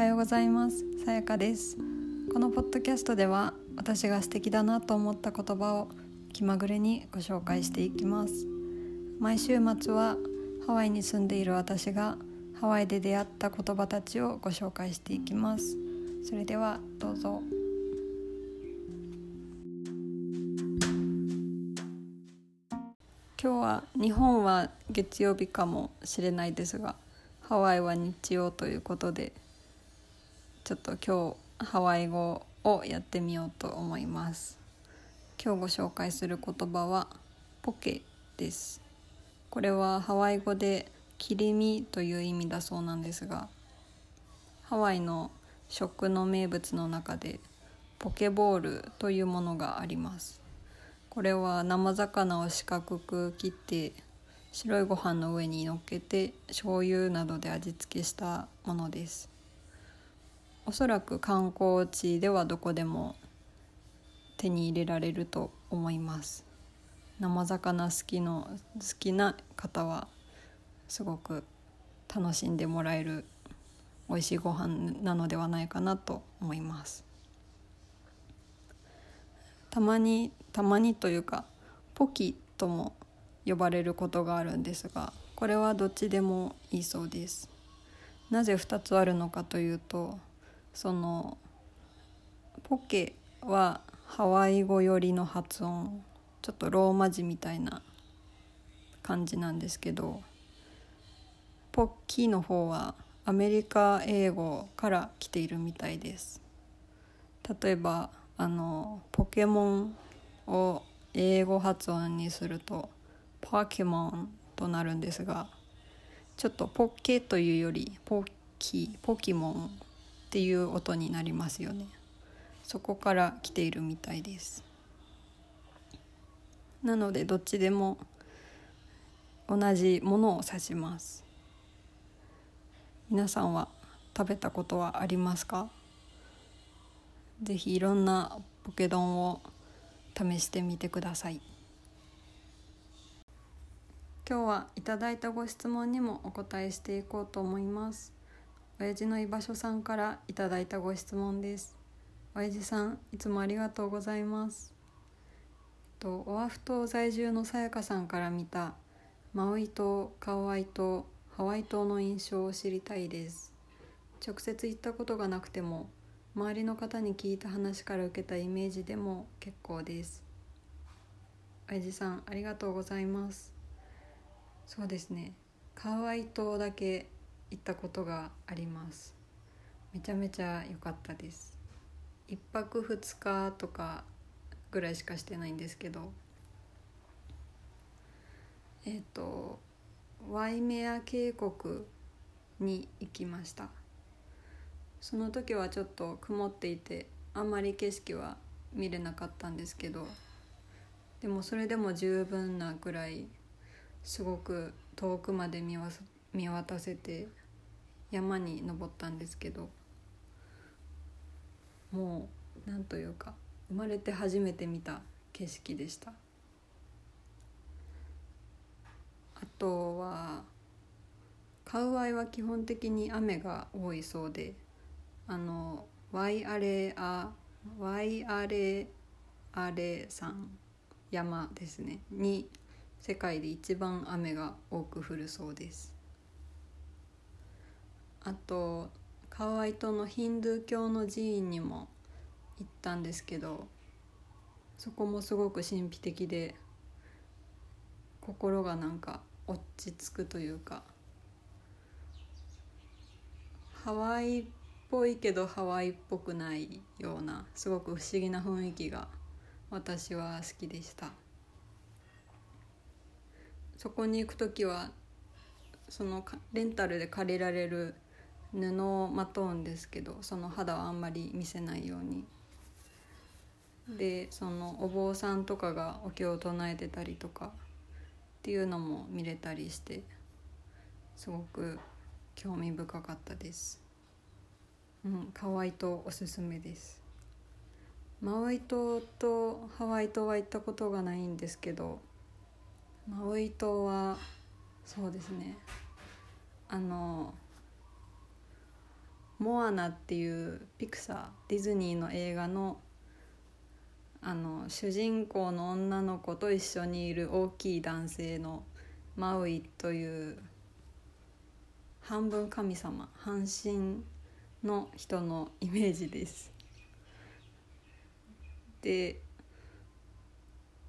はようございます。さやかです。このポッドキャストでは私が素敵だなと思った言葉を気まぐれにご紹介していきます。毎週末はハワイに住んでいる私がハワイで出会った言葉たちをご紹介していきます。それではどうぞ。今日は日本は月曜日かもしれないですがハワイは日曜ということでちょっと今日ハワイ語をやってみようと思います。今日ご紹介する言葉はポケです。これはハワイ語で切り身という意味だそうなんですがハワイの食の名物の中でポケボールというものがあります。これは生魚を四角く切って白いご飯の上に乗っけて醤油などで味付けしたものです。おそらく観光地ではどこでも手に入れられると思います。生魚好きの好きな方はすごく楽しんでもらえる美味しいご飯なのではないかなと思います。たまにたまにというかポキとも呼ばれることがあるんですがこれはどっちでもいいそうです。なぜ2つあるのかというとそのポケはハワイ語寄りの発音ちょっとローマ字みたいな感じなんですけどポッキーの方はアメリカ英語から来ているみたいです。例えばあのポケモンを英語発音にするとポケモンとなるんですがちょっとポッケというよりポッキーポキモンっていう音になりますよね。そこから来ているみたいです。なのでどっちでも同じものを指します。皆さんは食べたことはありますか？ぜひいろんなポケ丼を試してみてください。今日はいただいたご質問にもお答えしていこうと思います。親父の居場所さんからいただいたご質問です。親父さんいつもありがとうございます。とオアフ島在住のさやかさんから見たマウイ島カウアイ島ハワイ島の印象を知りたいです。直接行ったことがなくても周りの方に聞いた話から受けたイメージでも結構です。親父さんありがとうございます。そうですね。カウアイ島だけ行ったことがあります。めちゃめちゃ良かったです。1泊2日とかぐらいしかしてないんですけど。えっ、ー、とワイメア渓谷に行きました。その時はちょっと曇っていてあんまり景色は見れなかったんですけど。でもそれでも十分なぐらいすごく遠くまで見見渡せて山に登ったんですけどもうなんというか生まれて初めて見た景色でした。あとはカウアイは基本的に雨が多いそうであのワイアレアワイアレアレ山山ですね。に世界で一番雨が多く降るそうです。あとカワイ島のヒンドゥー教の寺院にも行ったんですけどそこもすごく神秘的で心がなんか落ち着くというかハワイっぽいけどハワイっぽくないようなすごく不思議な雰囲気が私は好きでした。そこに行く時はそのレンタルで借りられる布をまとうんですけどその肌はあんまり見せないように。でそのお坊さんとかがお経を唱えてたりとかっていうのも見れたりしてすごく興味深かったです。うん、ハワイ島おすすめです。マウイ島とハワイ島は行ったことがないんですけどマウイ島はそうですねあのモアナ」っていうピクサーディズニーの映画のあの主人公の女の子と一緒にいる大きい男性のマウイという半分神様半身の人のイメージです。で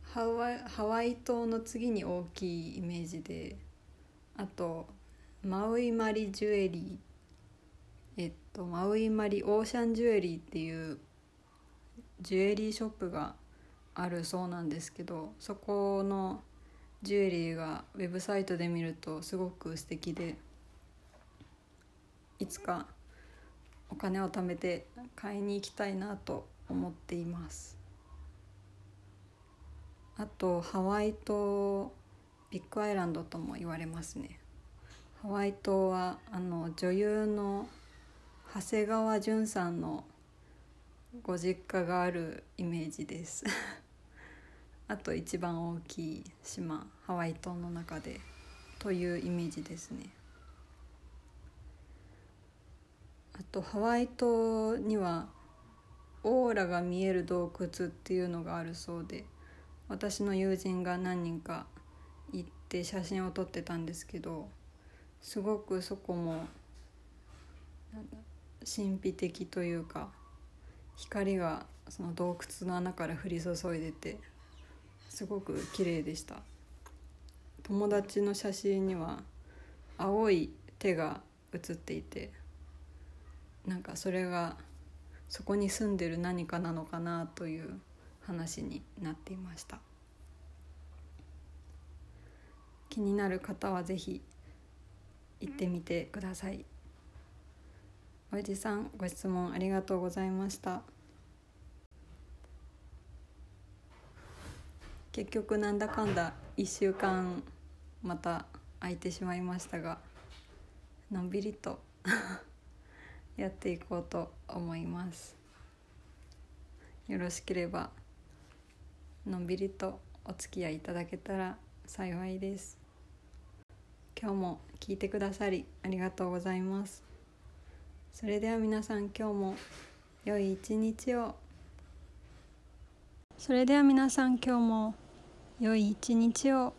ハワイハワイ島の次に大きいイメージであとマウイマリジュエリー。っとマウイマリオーシャンジュエリーっていうジュエリーショップがあるそうなんですけどそこのジュエリーがウェブサイトで見るとすごく素敵でいつかお金を貯めて買いに行きたいなと思っています。あとハワイ島ビッグアイランドとも言われますね。ハワイ島はあの女優の長谷川淳さんのご実家があるイメージです。あと一番大きい島ハワイ島の中でというイメージですね。あとハワイ島にはオーラが見える洞窟っていうのがあるそうで私の友人が何人か行って写真を撮ってたんですけどすごくそこも神秘的というか光がその洞窟の穴から降り注いでてすごく綺麗でした。友達の写真には青い手が写っていてなんかそれがそこに住んでる何かなのかなという話になっていました。気になる方は是非行ってみてください。おじさんご質問ありがとうございました。結局なんだかんだ1週間また空いてしまいましたがのんびりと やっていこうと思います。よろしければのんびりとお付き合いいただけたら幸いです。今日も聞いてくださりありがとうございます。それでは皆さん今日も良い一日を。それでは皆さん今日も良い一日を。